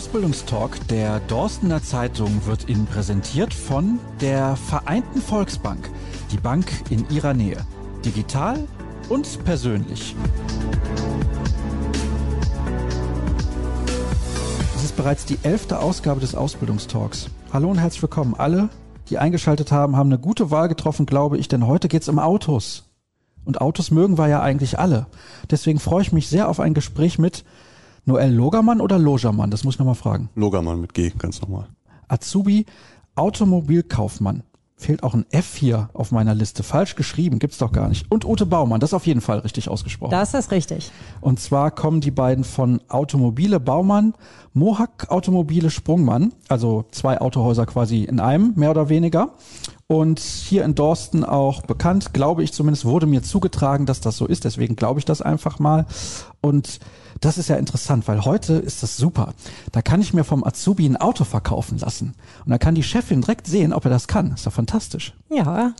Ausbildungstalk der Dorstener Zeitung wird Ihnen präsentiert von der Vereinten Volksbank, die Bank in Ihrer Nähe. Digital und persönlich. Es ist bereits die elfte Ausgabe des Ausbildungstalks. Hallo und herzlich willkommen. Alle, die eingeschaltet haben, haben eine gute Wahl getroffen, glaube ich, denn heute geht es um Autos. Und Autos mögen wir ja eigentlich alle. Deswegen freue ich mich sehr auf ein Gespräch mit Noel Logermann oder Logermann? Das muss ich nochmal fragen. Logermann mit G, ganz normal. Azubi, Automobilkaufmann. Fehlt auch ein F hier auf meiner Liste. Falsch geschrieben, gibt's doch gar nicht. Und Ute Baumann, das ist auf jeden Fall richtig ausgesprochen. Das ist richtig. Und zwar kommen die beiden von Automobile Baumann, Mohak Automobile Sprungmann, also zwei Autohäuser quasi in einem, mehr oder weniger. Und hier in Dorsten auch bekannt, glaube ich zumindest, wurde mir zugetragen, dass das so ist. Deswegen glaube ich das einfach mal. Und das ist ja interessant, weil heute ist das super. Da kann ich mir vom Azubi ein Auto verkaufen lassen. Und da kann die Chefin direkt sehen, ob er das kann. Ist doch fantastisch. Ja,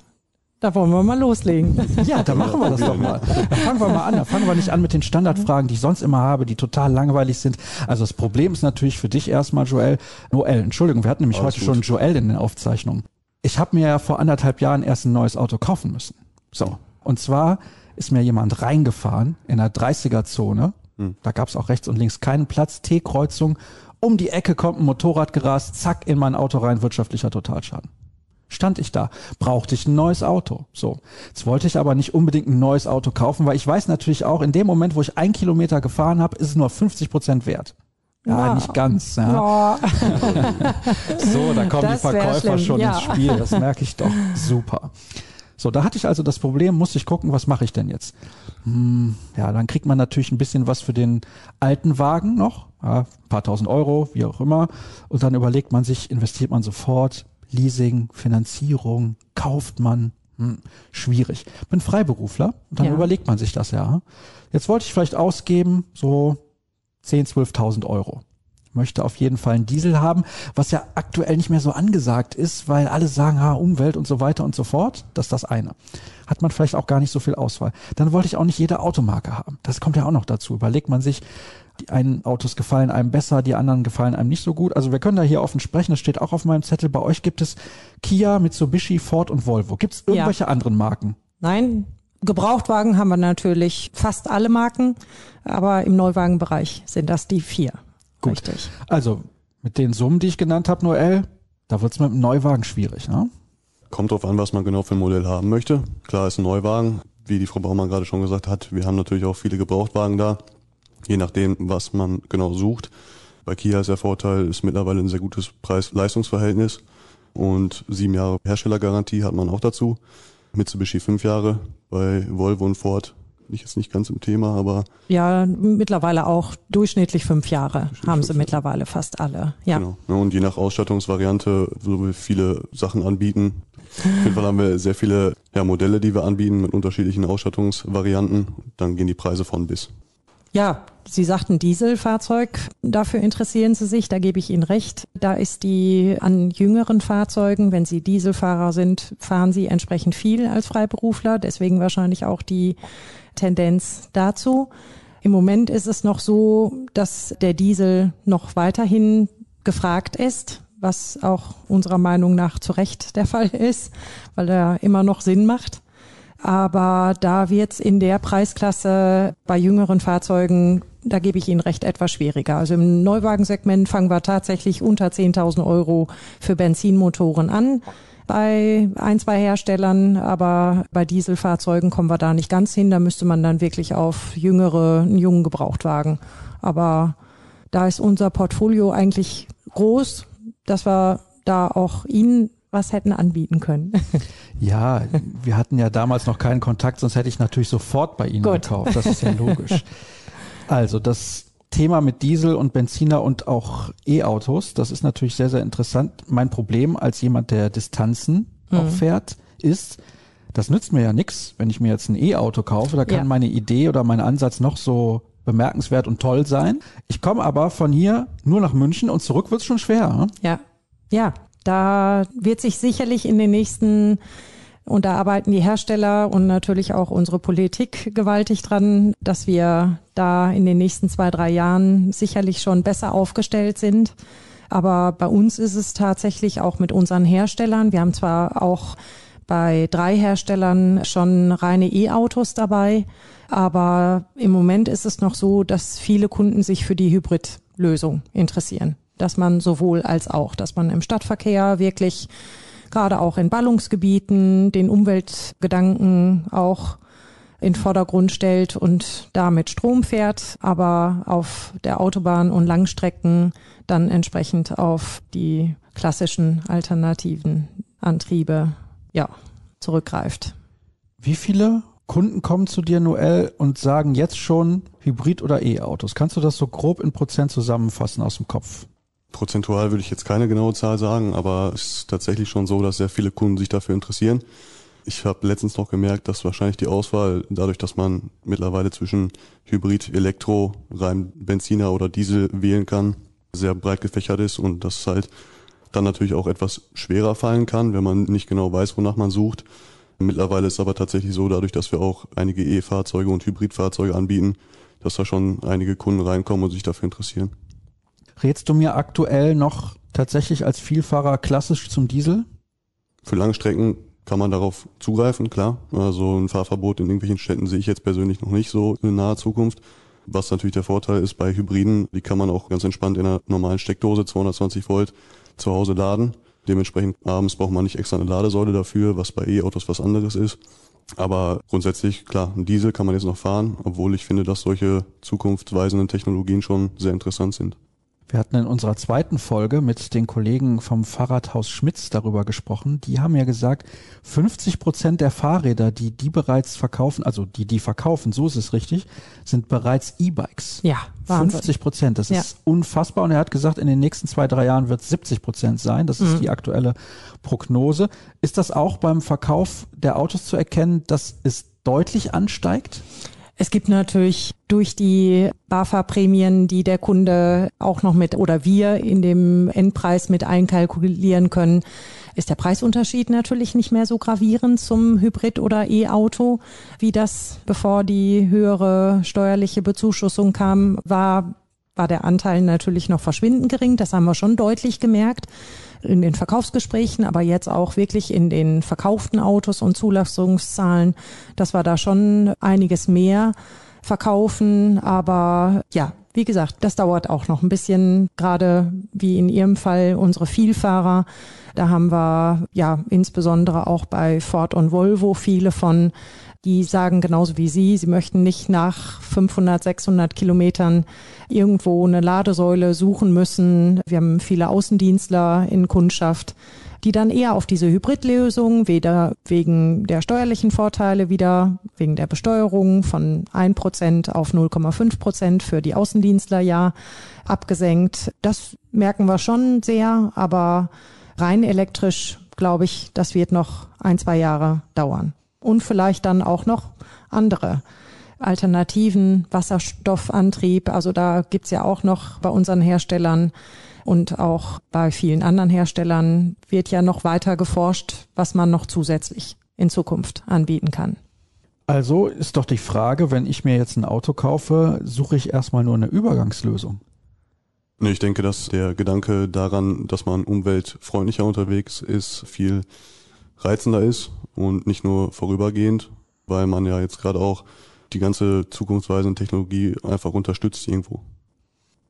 da wollen wir mal loslegen. Ja, da machen wir das doch mal. Da fangen wir mal an. Da fangen wir nicht an mit den Standardfragen, die ich sonst immer habe, die total langweilig sind. Also das Problem ist natürlich für dich erstmal, Joel. Noel, Entschuldigung, wir hatten nämlich Alles heute gut. schon Joel in den Aufzeichnungen. Ich habe mir ja vor anderthalb Jahren erst ein neues Auto kaufen müssen. So. Und zwar ist mir jemand reingefahren in einer 30er-Zone hm. Da gab es auch rechts und links keinen Platz, T-Kreuzung. Um die Ecke kommt ein Motorrad gerast, zack, in mein Auto rein, wirtschaftlicher Totalschaden. Stand ich da, brauchte ich ein neues Auto. So, jetzt wollte ich aber nicht unbedingt ein neues Auto kaufen, weil ich weiß natürlich auch, in dem Moment, wo ich ein Kilometer gefahren habe, ist es nur 50 Prozent wert. Ja, ja, nicht ganz. Ja. Ja. so, da kommen das die Verkäufer schon ja. ins Spiel. Das merke ich doch. Super. So, da hatte ich also das Problem, musste ich gucken, was mache ich denn jetzt? Hm, ja, dann kriegt man natürlich ein bisschen was für den alten Wagen noch, ja, ein paar tausend Euro, wie auch immer. Und dann überlegt man sich, investiert man sofort, Leasing, Finanzierung, kauft man, hm, schwierig. Bin Freiberufler und dann ja. überlegt man sich das ja. Jetzt wollte ich vielleicht ausgeben, so 10, 12.000 Euro möchte auf jeden Fall einen Diesel haben, was ja aktuell nicht mehr so angesagt ist, weil alle sagen, ha, Umwelt und so weiter und so fort. Das ist das eine. Hat man vielleicht auch gar nicht so viel Auswahl. Dann wollte ich auch nicht jede Automarke haben. Das kommt ja auch noch dazu. Überlegt man sich, die einen Autos gefallen einem besser, die anderen gefallen einem nicht so gut. Also wir können da hier offen sprechen, das steht auch auf meinem Zettel. Bei euch gibt es Kia, Mitsubishi, Ford und Volvo. Gibt es irgendwelche ja. anderen Marken? Nein, Gebrauchtwagen haben wir natürlich fast alle Marken, aber im Neuwagenbereich sind das die vier. Gut. Richtig. Also mit den Summen, die ich genannt habe, Noel, da wird es mit dem Neuwagen schwierig, ne? Kommt drauf an, was man genau für ein Modell haben möchte. Klar ist ein Neuwagen, wie die Frau Baumann gerade schon gesagt hat. Wir haben natürlich auch viele Gebrauchtwagen da, je nachdem, was man genau sucht. Bei Kia ist der Vorteil, ist mittlerweile ein sehr gutes Preis-Leistungsverhältnis und sieben Jahre Herstellergarantie hat man auch dazu. Mitsubishi fünf Jahre, bei Volvo und Ford ich jetzt nicht ganz im Thema, aber. Ja, mittlerweile auch durchschnittlich fünf Jahre haben sie mittlerweile fast alle. Ja. Genau. Und je nach Ausstattungsvariante, so wir viele Sachen anbieten. Auf jeden Fall haben wir sehr viele ja, Modelle, die wir anbieten mit unterschiedlichen Ausstattungsvarianten. Dann gehen die Preise von bis. Ja, Sie sagten Dieselfahrzeug, dafür interessieren Sie sich, da gebe ich Ihnen recht. Da ist die an jüngeren Fahrzeugen, wenn Sie Dieselfahrer sind, fahren Sie entsprechend viel als Freiberufler, deswegen wahrscheinlich auch die Tendenz dazu. Im Moment ist es noch so, dass der Diesel noch weiterhin gefragt ist, was auch unserer Meinung nach zu Recht der Fall ist, weil er immer noch Sinn macht. Aber da wird es in der Preisklasse bei jüngeren Fahrzeugen, da gebe ich Ihnen recht, etwas schwieriger. Also im Neuwagensegment fangen wir tatsächlich unter 10.000 Euro für Benzinmotoren an bei ein, zwei Herstellern, aber bei Dieselfahrzeugen kommen wir da nicht ganz hin. Da müsste man dann wirklich auf jüngere, einen jungen Gebrauchtwagen. Aber da ist unser Portfolio eigentlich groß, dass wir da auch Ihnen was hätten anbieten können. Ja, wir hatten ja damals noch keinen Kontakt, sonst hätte ich natürlich sofort bei Ihnen Gut. gekauft. Das ist ja logisch. Also das Thema mit Diesel und Benziner und auch E-Autos, das ist natürlich sehr, sehr interessant. Mein Problem als jemand, der Distanzen mhm. auch fährt, ist, das nützt mir ja nichts, wenn ich mir jetzt ein E-Auto kaufe. Da kann ja. meine Idee oder mein Ansatz noch so bemerkenswert und toll sein. Ich komme aber von hier nur nach München und zurück wird es schon schwer. Ja, ja, da wird sich sicherlich in den nächsten Und da arbeiten die Hersteller und natürlich auch unsere Politik gewaltig dran, dass wir da in den nächsten zwei, drei Jahren sicherlich schon besser aufgestellt sind. Aber bei uns ist es tatsächlich auch mit unseren Herstellern. Wir haben zwar auch bei drei Herstellern schon reine E-Autos dabei, aber im Moment ist es noch so, dass viele Kunden sich für die Hybridlösung interessieren. Dass man sowohl als auch, dass man im Stadtverkehr wirklich gerade auch in Ballungsgebieten den Umweltgedanken auch in Vordergrund stellt und damit Strom fährt, aber auf der Autobahn und Langstrecken dann entsprechend auf die klassischen alternativen Antriebe ja, zurückgreift. Wie viele Kunden kommen zu dir, Noel, und sagen jetzt schon Hybrid- oder E-Autos? Kannst du das so grob in Prozent zusammenfassen aus dem Kopf? Prozentual würde ich jetzt keine genaue Zahl sagen, aber es ist tatsächlich schon so, dass sehr viele Kunden sich dafür interessieren. Ich habe letztens noch gemerkt, dass wahrscheinlich die Auswahl, dadurch, dass man mittlerweile zwischen Hybrid, Elektro, rein Benziner oder Diesel wählen kann, sehr breit gefächert ist und das halt dann natürlich auch etwas schwerer fallen kann, wenn man nicht genau weiß, wonach man sucht. Mittlerweile ist es aber tatsächlich so, dadurch, dass wir auch einige E-Fahrzeuge und Hybridfahrzeuge anbieten, dass da schon einige Kunden reinkommen und sich dafür interessieren. Rätst du mir aktuell noch tatsächlich als Vielfahrer klassisch zum Diesel? Für Langstrecken kann man darauf zugreifen, klar. Also ein Fahrverbot in irgendwelchen Städten sehe ich jetzt persönlich noch nicht so in naher Zukunft. Was natürlich der Vorteil ist bei Hybriden, die kann man auch ganz entspannt in einer normalen Steckdose 220 Volt zu Hause laden. Dementsprechend abends braucht man nicht extra eine Ladesäule dafür, was bei E-Autos was anderes ist. Aber grundsätzlich, klar, ein Diesel kann man jetzt noch fahren, obwohl ich finde, dass solche zukunftsweisenden Technologien schon sehr interessant sind. Wir hatten in unserer zweiten Folge mit den Kollegen vom Fahrradhaus Schmitz darüber gesprochen. Die haben ja gesagt, 50 Prozent der Fahrräder, die die bereits verkaufen, also die die verkaufen, so ist es richtig, sind bereits E-Bikes. Ja, Wahnsinn. 50 Prozent, das ja. ist unfassbar. Und er hat gesagt, in den nächsten zwei, drei Jahren wird es 70 Prozent sein. Das ist mhm. die aktuelle Prognose. Ist das auch beim Verkauf der Autos zu erkennen, dass es deutlich ansteigt? Es gibt natürlich durch die BAFA-Prämien, die der Kunde auch noch mit oder wir in dem Endpreis mit einkalkulieren können, ist der Preisunterschied natürlich nicht mehr so gravierend zum Hybrid- oder E-Auto, wie das, bevor die höhere steuerliche Bezuschussung kam, war, war der Anteil natürlich noch verschwindend gering. Das haben wir schon deutlich gemerkt in den Verkaufsgesprächen, aber jetzt auch wirklich in den verkauften Autos und Zulassungszahlen, dass wir da schon einiges mehr verkaufen. Aber ja, wie gesagt, das dauert auch noch ein bisschen, gerade wie in Ihrem Fall unsere Vielfahrer. Da haben wir ja insbesondere auch bei Ford und Volvo viele von, die sagen genauso wie Sie, sie möchten nicht nach 500, 600 Kilometern irgendwo eine Ladesäule suchen müssen. Wir haben viele Außendienstler in Kundschaft, die dann eher auf diese Hybridlösung, weder wegen der steuerlichen Vorteile wieder, wegen der Besteuerung von 1% auf 0,5% für die Außendienstler ja abgesenkt. Das merken wir schon sehr, aber rein elektrisch, glaube ich, das wird noch ein, zwei Jahre dauern und vielleicht dann auch noch andere alternativen Wasserstoffantrieb. Also da gibt's ja auch noch bei unseren Herstellern und auch bei vielen anderen Herstellern wird ja noch weiter geforscht, was man noch zusätzlich in Zukunft anbieten kann. Also ist doch die Frage, wenn ich mir jetzt ein Auto kaufe, suche ich erstmal nur eine Übergangslösung. Ich denke, dass der Gedanke daran, dass man umweltfreundlicher unterwegs ist, viel reizender ist und nicht nur vorübergehend, weil man ja jetzt gerade auch die ganze zukunftsweisende Technologie einfach unterstützt irgendwo.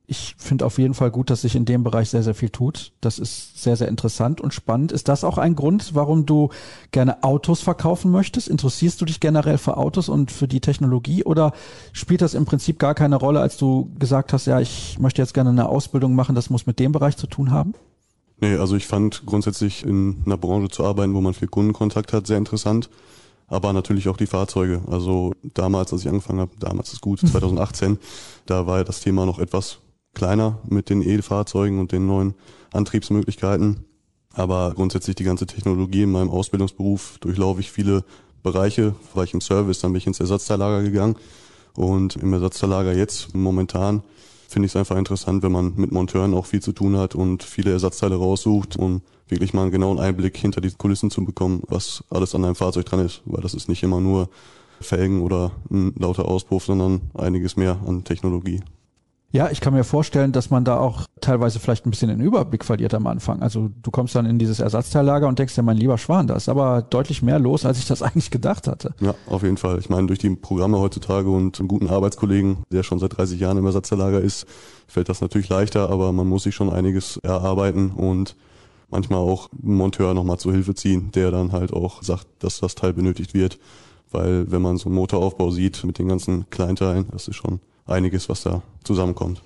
Ich finde auf jeden Fall gut, dass sich in dem Bereich sehr, sehr viel tut. Das ist sehr, sehr interessant und spannend. Ist das auch ein Grund, warum du gerne Autos verkaufen möchtest? Interessierst du dich generell für Autos und für die Technologie oder spielt das im Prinzip gar keine Rolle, als du gesagt hast, ja, ich möchte jetzt gerne eine Ausbildung machen, das muss mit dem Bereich zu tun haben? Nee, also ich fand grundsätzlich in einer Branche zu arbeiten, wo man viel Kundenkontakt hat, sehr interessant. Aber natürlich auch die Fahrzeuge. Also damals, als ich angefangen habe, damals ist gut, 2018, da war ja das Thema noch etwas kleiner mit den E-Fahrzeugen und den neuen Antriebsmöglichkeiten. Aber grundsätzlich die ganze Technologie in meinem Ausbildungsberuf durchlaufe ich viele Bereiche. War ich im Service, dann bin ich ins Ersatzteillager gegangen. Und im Ersatzteillager jetzt momentan finde ich es einfach interessant, wenn man mit Monteuren auch viel zu tun hat und viele Ersatzteile raussucht, um wirklich mal einen genauen Einblick hinter die Kulissen zu bekommen, was alles an einem Fahrzeug dran ist, weil das ist nicht immer nur Felgen oder ein lauter Auspuff, sondern einiges mehr an Technologie. Ja, ich kann mir vorstellen, dass man da auch teilweise vielleicht ein bisschen den Überblick verliert am Anfang. Also du kommst dann in dieses Ersatzteillager und denkst ja, mein lieber Schwan, da ist aber deutlich mehr los, als ich das eigentlich gedacht hatte. Ja, auf jeden Fall. Ich meine, durch die Programme heutzutage und einen guten Arbeitskollegen, der schon seit 30 Jahren im Ersatzteillager ist, fällt das natürlich leichter, aber man muss sich schon einiges erarbeiten und manchmal auch einen Monteur nochmal zur Hilfe ziehen, der dann halt auch sagt, dass das Teil benötigt wird. Weil wenn man so einen Motoraufbau sieht mit den ganzen Kleinteilen, das ist schon einiges, was da zusammenkommt.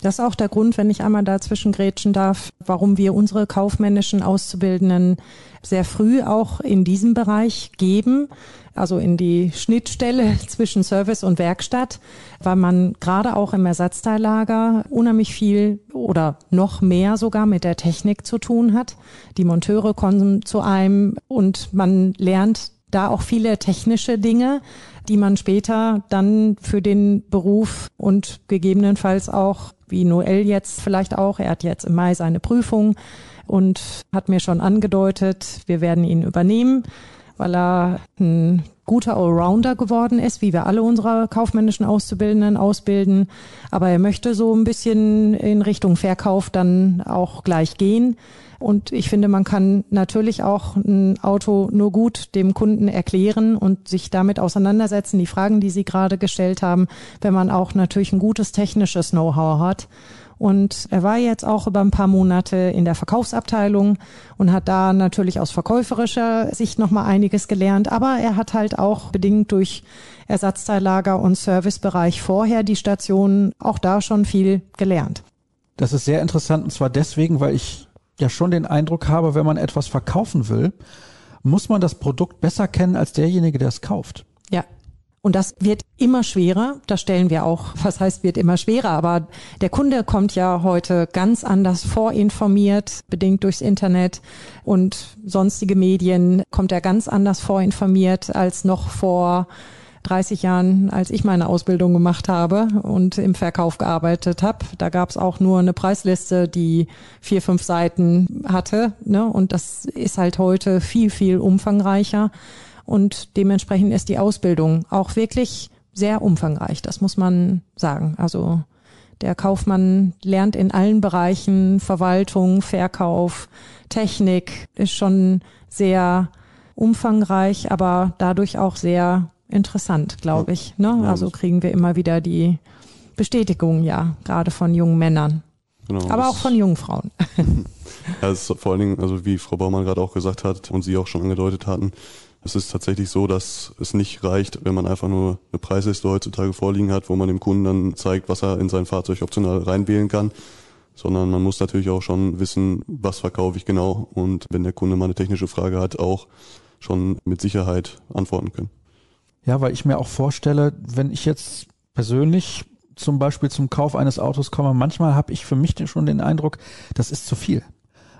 Das ist auch der Grund, wenn ich einmal dazwischen grätschen darf, warum wir unsere kaufmännischen Auszubildenden sehr früh auch in diesem Bereich geben, also in die Schnittstelle zwischen Service und Werkstatt, weil man gerade auch im Ersatzteillager unheimlich viel oder noch mehr sogar mit der Technik zu tun hat. Die Monteure kommen zu einem und man lernt da auch viele technische Dinge, die man später dann für den Beruf und gegebenenfalls auch, wie Noel jetzt vielleicht auch, er hat jetzt im Mai seine Prüfung und hat mir schon angedeutet, wir werden ihn übernehmen, weil er ein guter Allrounder geworden ist, wie wir alle unsere kaufmännischen Auszubildenden ausbilden. Aber er möchte so ein bisschen in Richtung Verkauf dann auch gleich gehen. Und ich finde, man kann natürlich auch ein Auto nur gut dem Kunden erklären und sich damit auseinandersetzen, die Fragen, die Sie gerade gestellt haben, wenn man auch natürlich ein gutes technisches Know-how hat. Und er war jetzt auch über ein paar Monate in der Verkaufsabteilung und hat da natürlich aus verkäuferischer Sicht nochmal einiges gelernt. Aber er hat halt auch bedingt durch Ersatzteillager und Servicebereich vorher die Station auch da schon viel gelernt. Das ist sehr interessant und zwar deswegen, weil ich ja schon den Eindruck habe, wenn man etwas verkaufen will, muss man das Produkt besser kennen als derjenige, der es kauft. Ja. Und das wird immer schwerer. Das stellen wir auch. Was heißt, wird immer schwerer? Aber der Kunde kommt ja heute ganz anders vorinformiert, bedingt durchs Internet und sonstige Medien, kommt er ganz anders vorinformiert als noch vor 30 Jahren, als ich meine Ausbildung gemacht habe und im Verkauf gearbeitet habe. Da gab es auch nur eine Preisliste, die vier, fünf Seiten hatte. Ne? Und das ist halt heute viel, viel umfangreicher. Und dementsprechend ist die Ausbildung auch wirklich sehr umfangreich. Das muss man sagen. Also der Kaufmann lernt in allen Bereichen, Verwaltung, Verkauf, Technik, ist schon sehr umfangreich, aber dadurch auch sehr interessant, glaube ich. Ne? Also kriegen wir immer wieder die Bestätigung, ja, gerade von jungen Männern. Genau, aber auch von jungen Frauen. ja, es ist vor allen Dingen, also wie Frau Baumann gerade auch gesagt hat und Sie auch schon angedeutet hatten, es ist tatsächlich so, dass es nicht reicht, wenn man einfach nur eine Preisliste heutzutage vorliegen hat, wo man dem Kunden dann zeigt, was er in sein Fahrzeug optional reinwählen kann, sondern man muss natürlich auch schon wissen, was verkaufe ich genau und wenn der Kunde mal eine technische Frage hat, auch schon mit Sicherheit antworten können. Ja, weil ich mir auch vorstelle, wenn ich jetzt persönlich zum Beispiel zum Kauf eines Autos komme, manchmal habe ich für mich schon den Eindruck, das ist zu viel.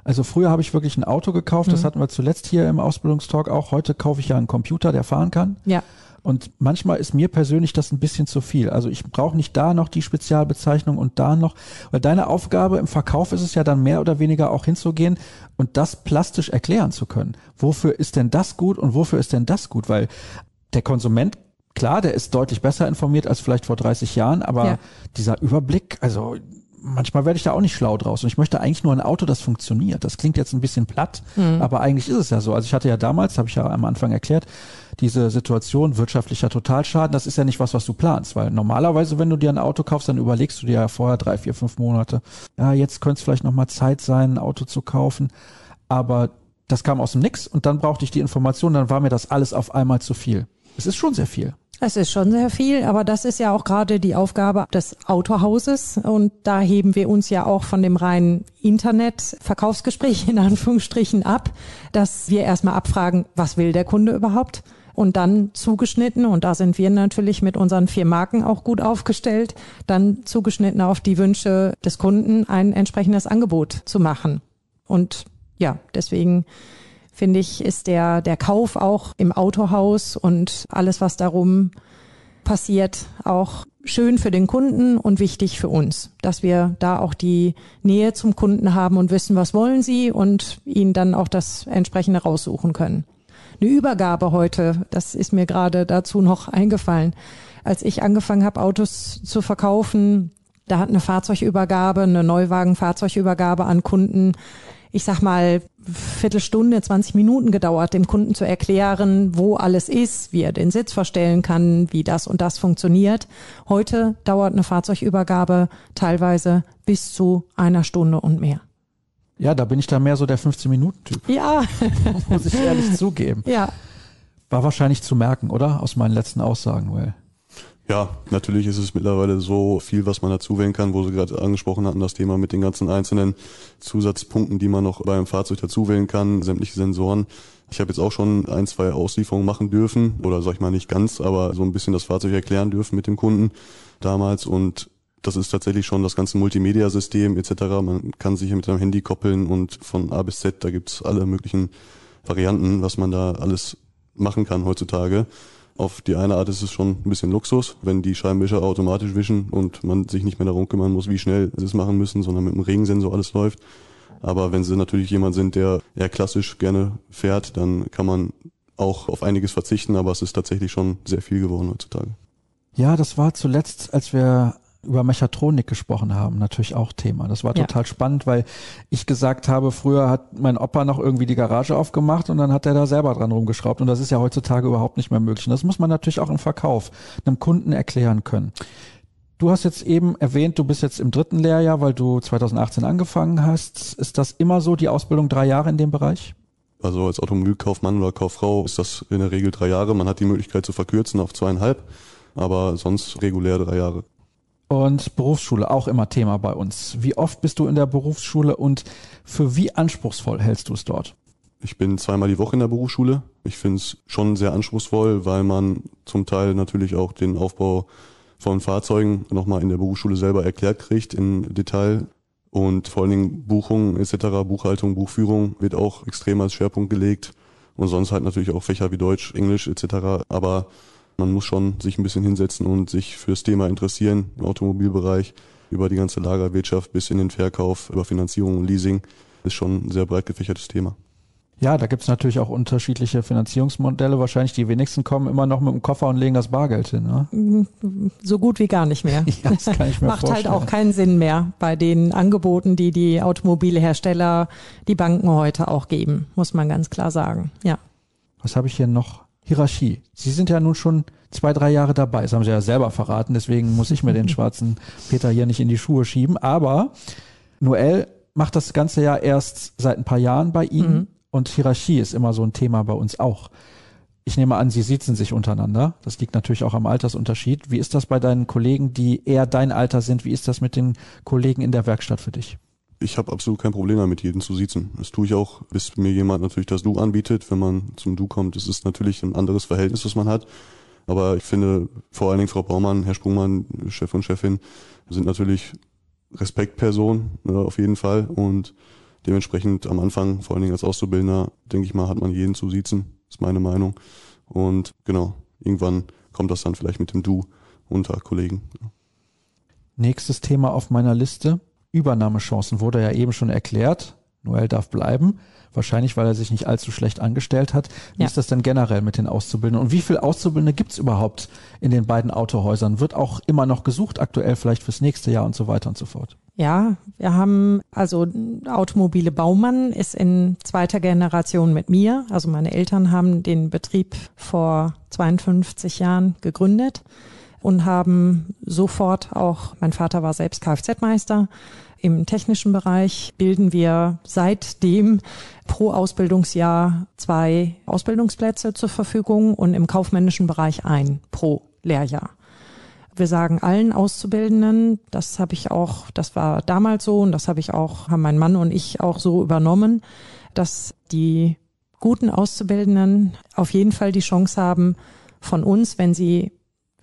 Also früher habe ich wirklich ein Auto gekauft, das mhm. hatten wir zuletzt hier im Ausbildungstalk auch. Heute kaufe ich ja einen Computer, der fahren kann. Ja. Und manchmal ist mir persönlich das ein bisschen zu viel. Also ich brauche nicht da noch die Spezialbezeichnung und da noch, weil deine Aufgabe im Verkauf ist es ja dann mehr oder weniger auch hinzugehen und das plastisch erklären zu können. Wofür ist denn das gut und wofür ist denn das gut? Weil der Konsument, klar, der ist deutlich besser informiert als vielleicht vor 30 Jahren, aber ja. dieser Überblick, also manchmal werde ich da auch nicht schlau draus. Und ich möchte eigentlich nur ein Auto, das funktioniert. Das klingt jetzt ein bisschen platt, mhm. aber eigentlich ist es ja so. Also ich hatte ja damals, habe ich ja am Anfang erklärt, diese Situation wirtschaftlicher Totalschaden, das ist ja nicht was, was du planst, weil normalerweise, wenn du dir ein Auto kaufst, dann überlegst du dir ja vorher drei, vier, fünf Monate, ja, jetzt könnte es vielleicht nochmal Zeit sein, ein Auto zu kaufen. Aber das kam aus dem Nix und dann brauchte ich die Information, dann war mir das alles auf einmal zu viel. Es ist schon sehr viel. Es ist schon sehr viel, aber das ist ja auch gerade die Aufgabe des Autohauses und da heben wir uns ja auch von dem reinen Internet-Verkaufsgespräch in Anführungsstrichen ab, dass wir erstmal abfragen, was will der Kunde überhaupt? Und dann zugeschnitten, und da sind wir natürlich mit unseren vier Marken auch gut aufgestellt, dann zugeschnitten auf die Wünsche des Kunden ein entsprechendes Angebot zu machen. Und ja, deswegen finde ich, ist der, der Kauf auch im Autohaus und alles, was darum passiert, auch schön für den Kunden und wichtig für uns, dass wir da auch die Nähe zum Kunden haben und wissen, was wollen sie und ihnen dann auch das entsprechende raussuchen können. Eine Übergabe heute, das ist mir gerade dazu noch eingefallen. Als ich angefangen habe, Autos zu verkaufen, da hat eine Fahrzeugübergabe, eine Neuwagen-Fahrzeugübergabe an Kunden, ich sag mal, Viertelstunde, 20 Minuten gedauert, dem Kunden zu erklären, wo alles ist, wie er den Sitz verstellen kann, wie das und das funktioniert. Heute dauert eine Fahrzeugübergabe teilweise bis zu einer Stunde und mehr. Ja, da bin ich da mehr so der 15-Minuten-Typ. Ja. Muss ich ehrlich zugeben. Ja. War wahrscheinlich zu merken, oder? Aus meinen letzten Aussagen, Well. Ja, natürlich ist es mittlerweile so viel, was man dazu wählen kann, wo Sie gerade angesprochen hatten, das Thema mit den ganzen einzelnen Zusatzpunkten, die man noch beim Fahrzeug dazu wählen kann, sämtliche Sensoren. Ich habe jetzt auch schon ein, zwei Auslieferungen machen dürfen, oder sag ich mal nicht ganz, aber so ein bisschen das Fahrzeug erklären dürfen mit dem Kunden damals und das ist tatsächlich schon das ganze Multimedia-System etc. Man kann sich mit seinem Handy koppeln und von A bis Z, da gibt's alle möglichen Varianten, was man da alles machen kann heutzutage. Auf die eine Art ist es schon ein bisschen Luxus, wenn die Scheibenwischer automatisch wischen und man sich nicht mehr darum kümmern muss, wie schnell sie es machen müssen, sondern mit dem Regensensor alles läuft. Aber wenn sie natürlich jemand sind, der eher klassisch gerne fährt, dann kann man auch auf einiges verzichten, aber es ist tatsächlich schon sehr viel geworden heutzutage. Ja, das war zuletzt, als wir über Mechatronik gesprochen haben, natürlich auch Thema. Das war total ja. spannend, weil ich gesagt habe, früher hat mein Opa noch irgendwie die Garage aufgemacht und dann hat er da selber dran rumgeschraubt und das ist ja heutzutage überhaupt nicht mehr möglich. Und das muss man natürlich auch im Verkauf einem Kunden erklären können. Du hast jetzt eben erwähnt, du bist jetzt im dritten Lehrjahr, weil du 2018 angefangen hast. Ist das immer so, die Ausbildung drei Jahre in dem Bereich? Also als Automobilkaufmann oder Kauffrau ist das in der Regel drei Jahre. Man hat die Möglichkeit zu verkürzen auf zweieinhalb, aber sonst regulär drei Jahre. Und Berufsschule auch immer Thema bei uns. Wie oft bist du in der Berufsschule und für wie anspruchsvoll hältst du es dort? Ich bin zweimal die Woche in der Berufsschule. Ich finde es schon sehr anspruchsvoll, weil man zum Teil natürlich auch den Aufbau von Fahrzeugen nochmal in der Berufsschule selber erklärt kriegt im Detail. Und vor allen Dingen Buchungen etc., Buchhaltung, Buchführung wird auch extrem als Schwerpunkt gelegt. Und sonst halt natürlich auch Fächer wie Deutsch, Englisch etc. Aber man muss schon sich ein bisschen hinsetzen und sich fürs Thema interessieren im Automobilbereich, über die ganze Lagerwirtschaft bis in den Verkauf, über Finanzierung und Leasing. Ist schon ein sehr breit gefächertes Thema. Ja, da gibt's natürlich auch unterschiedliche Finanzierungsmodelle. Wahrscheinlich die wenigsten kommen immer noch mit dem Koffer und legen das Bargeld hin. Ne? So gut wie gar nicht mehr. ja, das kann ich mir Macht vorstellen. halt auch keinen Sinn mehr bei den Angeboten, die die Automobilhersteller, die Banken heute auch geben, muss man ganz klar sagen. Ja. Was habe ich hier noch? Hierarchie. Sie sind ja nun schon zwei, drei Jahre dabei. Das haben Sie ja selber verraten, deswegen muss ich mir den schwarzen Peter hier nicht in die Schuhe schieben. Aber Noel macht das ganze ja erst seit ein paar Jahren bei Ihnen mhm. und Hierarchie ist immer so ein Thema bei uns auch. Ich nehme an, Sie sitzen sich untereinander. Das liegt natürlich auch am Altersunterschied. Wie ist das bei deinen Kollegen, die eher dein Alter sind? Wie ist das mit den Kollegen in der Werkstatt für dich? Ich habe absolut kein Problem damit, jeden zu siezen. Das tue ich auch, bis mir jemand natürlich das Du anbietet. Wenn man zum Du kommt, ist es natürlich ein anderes Verhältnis, was man hat. Aber ich finde, vor allen Dingen Frau Baumann, Herr Sprungmann, Chef und Chefin, sind natürlich Respektpersonen ne, auf jeden Fall. Und dementsprechend am Anfang, vor allen Dingen als Auszubildender, denke ich mal, hat man jeden zu siezen, ist meine Meinung. Und genau, irgendwann kommt das dann vielleicht mit dem Du unter Kollegen. Nächstes Thema auf meiner Liste Übernahmechancen wurde ja eben schon erklärt. Noel darf bleiben. Wahrscheinlich, weil er sich nicht allzu schlecht angestellt hat. Wie ja. ist das denn generell mit den Auszubildenden? Und wie viele Auszubildende gibt es überhaupt in den beiden Autohäusern? Wird auch immer noch gesucht, aktuell vielleicht fürs nächste Jahr und so weiter und so fort? Ja, wir haben, also Automobile Baumann ist in zweiter Generation mit mir. Also meine Eltern haben den Betrieb vor 52 Jahren gegründet und haben sofort auch, mein Vater war selbst Kfz-Meister, im technischen Bereich bilden wir seitdem pro Ausbildungsjahr zwei Ausbildungsplätze zur Verfügung und im kaufmännischen Bereich ein pro Lehrjahr. Wir sagen allen Auszubildenden, das habe ich auch, das war damals so und das habe ich auch, haben mein Mann und ich auch so übernommen, dass die guten Auszubildenden auf jeden Fall die Chance haben, von uns, wenn sie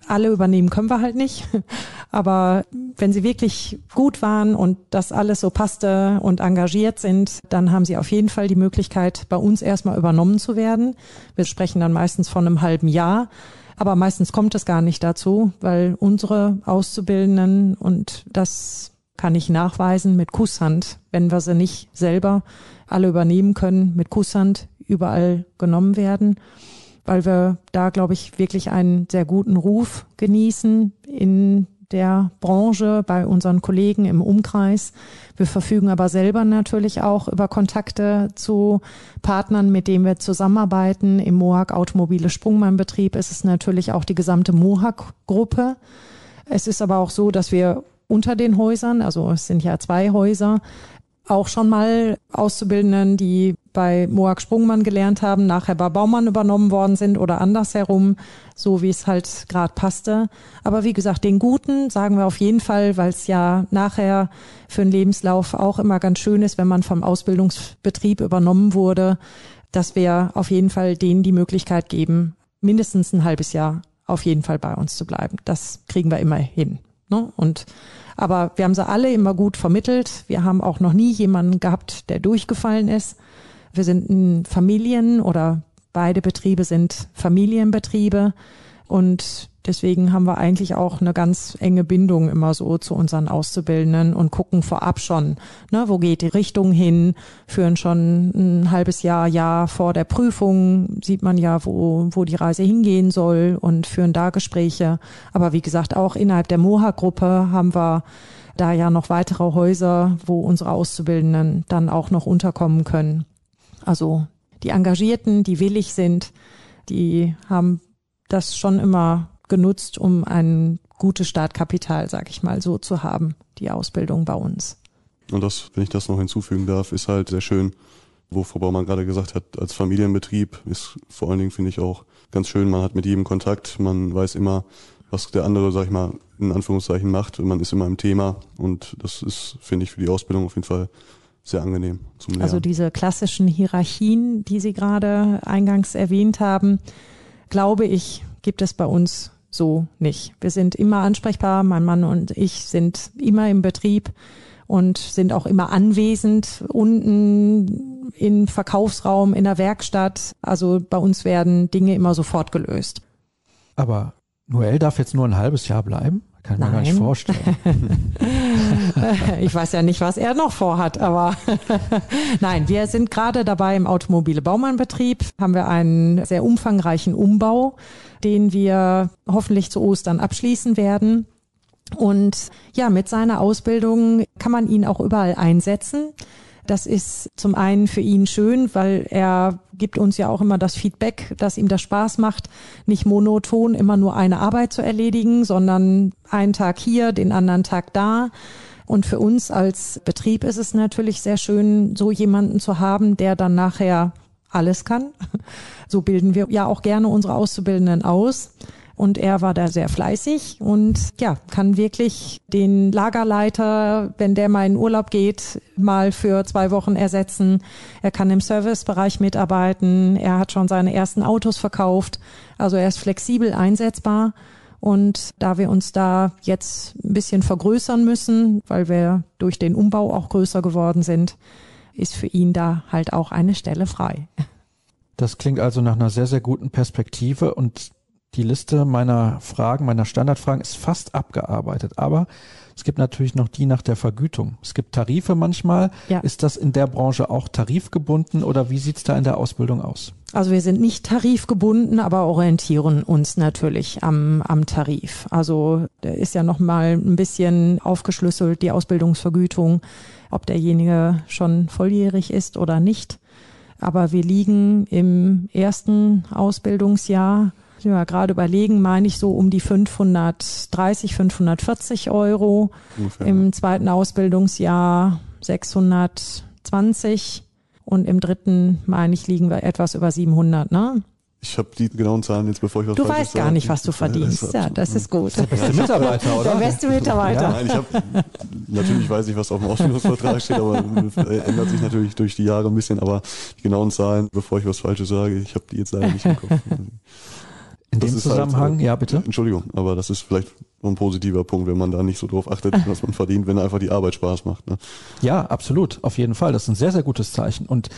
alle übernehmen können wir halt nicht. Aber wenn sie wirklich gut waren und das alles so passte und engagiert sind, dann haben sie auf jeden Fall die Möglichkeit, bei uns erstmal übernommen zu werden. Wir sprechen dann meistens von einem halben Jahr. Aber meistens kommt es gar nicht dazu, weil unsere Auszubildenden, und das kann ich nachweisen mit Kusshand, wenn wir sie nicht selber alle übernehmen können, mit Kusshand überall genommen werden, weil wir da, glaube ich, wirklich einen sehr guten Ruf genießen in der Branche, bei unseren Kollegen im Umkreis. Wir verfügen aber selber natürlich auch über Kontakte zu Partnern, mit denen wir zusammenarbeiten. Im Mohawk Automobile Sprungmannbetrieb ist es natürlich auch die gesamte Mohawk-Gruppe. Es ist aber auch so, dass wir unter den Häusern, also es sind ja zwei Häuser, auch schon mal Auszubildenden, die bei Moak Sprungmann gelernt haben, nachher bei Baumann übernommen worden sind oder andersherum, so wie es halt gerade passte. Aber wie gesagt, den Guten sagen wir auf jeden Fall, weil es ja nachher für einen Lebenslauf auch immer ganz schön ist, wenn man vom Ausbildungsbetrieb übernommen wurde, dass wir auf jeden Fall denen die Möglichkeit geben, mindestens ein halbes Jahr auf jeden Fall bei uns zu bleiben. Das kriegen wir immer hin. Ne? Und aber wir haben sie alle immer gut vermittelt. Wir haben auch noch nie jemanden gehabt, der durchgefallen ist. Wir sind ein Familien oder beide Betriebe sind Familienbetriebe und deswegen haben wir eigentlich auch eine ganz enge Bindung immer so zu unseren Auszubildenden und gucken vorab schon, ne, wo geht die Richtung hin, führen schon ein halbes Jahr, Jahr vor der Prüfung, sieht man ja, wo, wo die Reise hingehen soll und führen da Gespräche. Aber wie gesagt, auch innerhalb der Moha-Gruppe haben wir da ja noch weitere Häuser, wo unsere Auszubildenden dann auch noch unterkommen können. Also die Engagierten, die willig sind, die haben das schon immer genutzt, um ein gutes Startkapital, sag ich mal, so zu haben, die Ausbildung bei uns. Und das, wenn ich das noch hinzufügen darf, ist halt sehr schön, wo Frau Baumann gerade gesagt hat, als Familienbetrieb ist vor allen Dingen, finde ich auch ganz schön, man hat mit jedem Kontakt, man weiß immer, was der andere, sag ich mal, in Anführungszeichen macht, man ist immer im Thema und das ist, finde ich, für die Ausbildung auf jeden Fall sehr angenehm zum Lernen. Also diese klassischen Hierarchien, die Sie gerade eingangs erwähnt haben, glaube ich, gibt es bei uns so nicht. Wir sind immer ansprechbar, mein Mann und ich sind immer im Betrieb und sind auch immer anwesend unten im Verkaufsraum, in der Werkstatt. Also bei uns werden Dinge immer sofort gelöst. Aber Noel darf jetzt nur ein halbes Jahr bleiben? Kann ich mir gar nicht vorstellen. ich weiß ja nicht, was er noch vorhat, aber nein, wir sind gerade dabei im Automobile Baumannbetrieb, haben wir einen sehr umfangreichen Umbau, den wir hoffentlich zu Ostern abschließen werden. Und ja, mit seiner Ausbildung kann man ihn auch überall einsetzen. Das ist zum einen für ihn schön, weil er gibt uns ja auch immer das Feedback, dass ihm das Spaß macht, nicht monoton immer nur eine Arbeit zu erledigen, sondern einen Tag hier, den anderen Tag da. Und für uns als Betrieb ist es natürlich sehr schön, so jemanden zu haben, der dann nachher alles kann. So bilden wir ja auch gerne unsere Auszubildenden aus. Und er war da sehr fleißig und ja, kann wirklich den Lagerleiter, wenn der mal in Urlaub geht, mal für zwei Wochen ersetzen. Er kann im Servicebereich mitarbeiten. Er hat schon seine ersten Autos verkauft. Also er ist flexibel einsetzbar. Und da wir uns da jetzt ein bisschen vergrößern müssen, weil wir durch den Umbau auch größer geworden sind, ist für ihn da halt auch eine Stelle frei. Das klingt also nach einer sehr, sehr guten Perspektive und die Liste meiner Fragen, meiner Standardfragen ist fast abgearbeitet. Aber es gibt natürlich noch die nach der Vergütung. Es gibt Tarife manchmal. Ja. Ist das in der Branche auch tarifgebunden oder wie sieht's da in der Ausbildung aus? Also wir sind nicht tarifgebunden, aber orientieren uns natürlich am, am Tarif. Also da ist ja nochmal ein bisschen aufgeschlüsselt, die Ausbildungsvergütung, ob derjenige schon volljährig ist oder nicht. Aber wir liegen im ersten Ausbildungsjahr ja gerade überlegen, meine ich so um die 530, 540 Euro. Ungefähr. Im zweiten Ausbildungsjahr 620 und im dritten, meine ich, liegen wir etwas über 700, ne? Ich habe die genauen Zahlen jetzt, bevor ich was Du weißt gar nicht, was du verdienst. Ja, das ist gut. Der beste Mitarbeiter, oder? Der beste Mitarbeiter. Ja, nein, ich hab, natürlich weiß ich, was auf dem Ausbildungsvertrag steht, aber ändert sich natürlich durch die Jahre ein bisschen. Aber die genauen Zahlen, bevor ich was Falsches sage, ich habe die jetzt leider nicht im Kopf. In das dem halt, Zusammenhang, halt, ja bitte. Entschuldigung, aber das ist vielleicht ein positiver Punkt, wenn man da nicht so drauf achtet, was man verdient, wenn einfach die Arbeit Spaß macht. Ne? Ja, absolut, auf jeden Fall. Das ist ein sehr, sehr gutes Zeichen. Und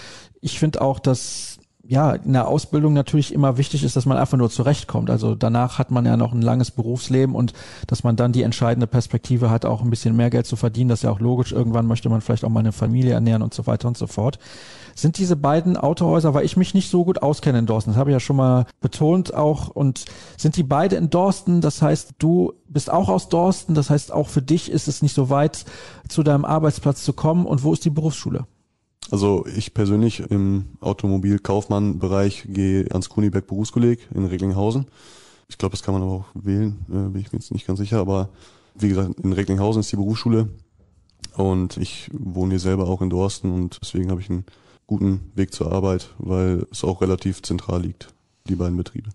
ich finde auch, dass ja, in der Ausbildung natürlich immer wichtig ist, dass man einfach nur zurechtkommt. Also danach hat man ja noch ein langes Berufsleben und dass man dann die entscheidende Perspektive hat, auch ein bisschen mehr Geld zu verdienen. Das ist ja auch logisch. Irgendwann möchte man vielleicht auch mal eine Familie ernähren und so weiter und so fort. Sind diese beiden Autohäuser, weil ich mich nicht so gut auskenne in Dorsten, das habe ich ja schon mal betont auch, und sind die beide in Dorsten? Das heißt, du bist auch aus Dorsten, das heißt, auch für dich ist es nicht so weit, zu deinem Arbeitsplatz zu kommen. Und wo ist die Berufsschule? Also ich persönlich im Automobilkaufmann-Bereich gehe ans Kuniberg Berufskolleg in Recklinghausen. Ich glaube, das kann man aber auch wählen, äh, bin ich mir jetzt nicht ganz sicher. Aber wie gesagt, in Recklinghausen ist die Berufsschule und ich wohne hier selber auch in Dorsten und deswegen habe ich einen guten Weg zur Arbeit, weil es auch relativ zentral liegt, die beiden Betriebe.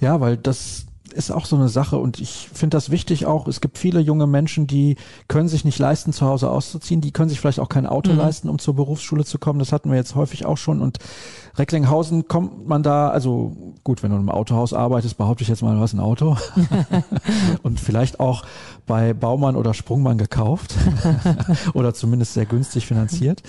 Ja, weil das ist auch so eine Sache und ich finde das wichtig auch. Es gibt viele junge Menschen, die können sich nicht leisten, zu Hause auszuziehen. Die können sich vielleicht auch kein Auto mhm. leisten, um zur Berufsschule zu kommen. Das hatten wir jetzt häufig auch schon. Und Recklinghausen kommt man da, also gut, wenn du im Autohaus arbeitest, behaupte ich jetzt mal, du hast ein Auto. und vielleicht auch bei Baumann oder Sprungmann gekauft. oder zumindest sehr günstig finanziert.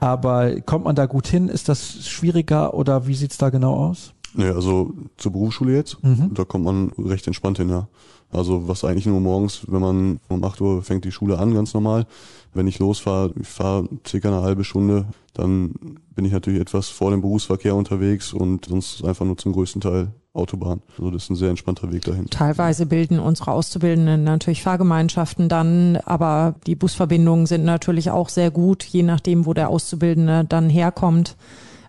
Aber kommt man da gut hin? Ist das schwieriger oder wie sieht's da genau aus? Nee, also zur Berufsschule jetzt, mhm. da kommt man recht entspannt hin, ja. Also was eigentlich nur morgens, wenn man um 8 Uhr fängt die Schule an, ganz normal. Wenn ich losfahre, ich fahre circa eine halbe Stunde, dann bin ich natürlich etwas vor dem Berufsverkehr unterwegs und sonst einfach nur zum größten Teil Autobahn. Also das ist ein sehr entspannter Weg dahin. Teilweise bilden unsere Auszubildenden natürlich Fahrgemeinschaften dann, aber die Busverbindungen sind natürlich auch sehr gut, je nachdem, wo der Auszubildende dann herkommt.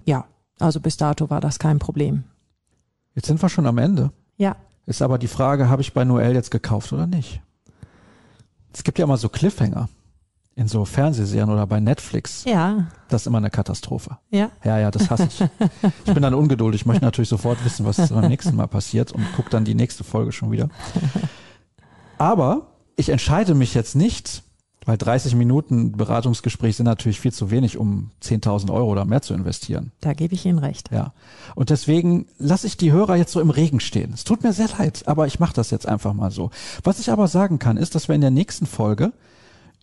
Ja, also bis dato war das kein Problem. Jetzt sind wir schon am Ende. Ja. Ist aber die Frage, habe ich bei Noel jetzt gekauft oder nicht? Es gibt ja immer so Cliffhanger in so Fernsehserien oder bei Netflix. Ja. Das ist immer eine Katastrophe. Ja. Ja, ja, das hasse ich. Ich bin dann ungeduldig. Ich möchte natürlich sofort wissen, was beim nächsten Mal passiert und gucke dann die nächste Folge schon wieder. Aber ich entscheide mich jetzt nicht weil 30 Minuten Beratungsgespräch sind natürlich viel zu wenig, um 10.000 Euro oder mehr zu investieren. Da gebe ich Ihnen recht. Ja. Und deswegen lasse ich die Hörer jetzt so im Regen stehen. Es tut mir sehr leid, aber ich mache das jetzt einfach mal so. Was ich aber sagen kann, ist, dass wir in der nächsten Folge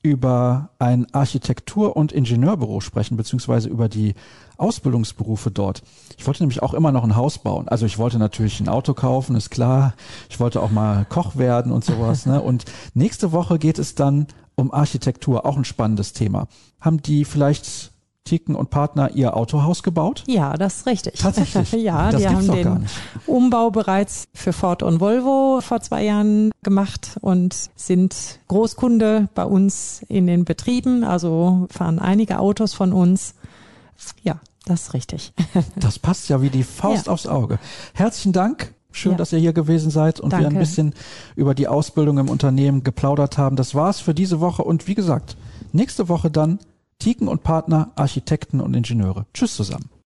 über ein Architektur- und Ingenieurbüro sprechen, beziehungsweise über die Ausbildungsberufe dort. Ich wollte nämlich auch immer noch ein Haus bauen. Also ich wollte natürlich ein Auto kaufen, ist klar. Ich wollte auch mal Koch werden und sowas. Ne? Und nächste Woche geht es dann um Architektur, auch ein spannendes Thema. Haben die vielleicht Tiken und Partner ihr Autohaus gebaut? Ja, das ist richtig. Tatsächlich. ja, das die haben den Umbau bereits für Ford und Volvo vor zwei Jahren gemacht und sind Großkunde bei uns in den Betrieben. Also fahren einige Autos von uns. Ja, das ist richtig. das passt ja wie die Faust ja. aufs Auge. Herzlichen Dank Schön, ja. dass ihr hier gewesen seid und Danke. wir ein bisschen über die Ausbildung im Unternehmen geplaudert haben. Das war's für diese Woche und wie gesagt, nächste Woche dann Tiken und Partner, Architekten und Ingenieure. Tschüss zusammen.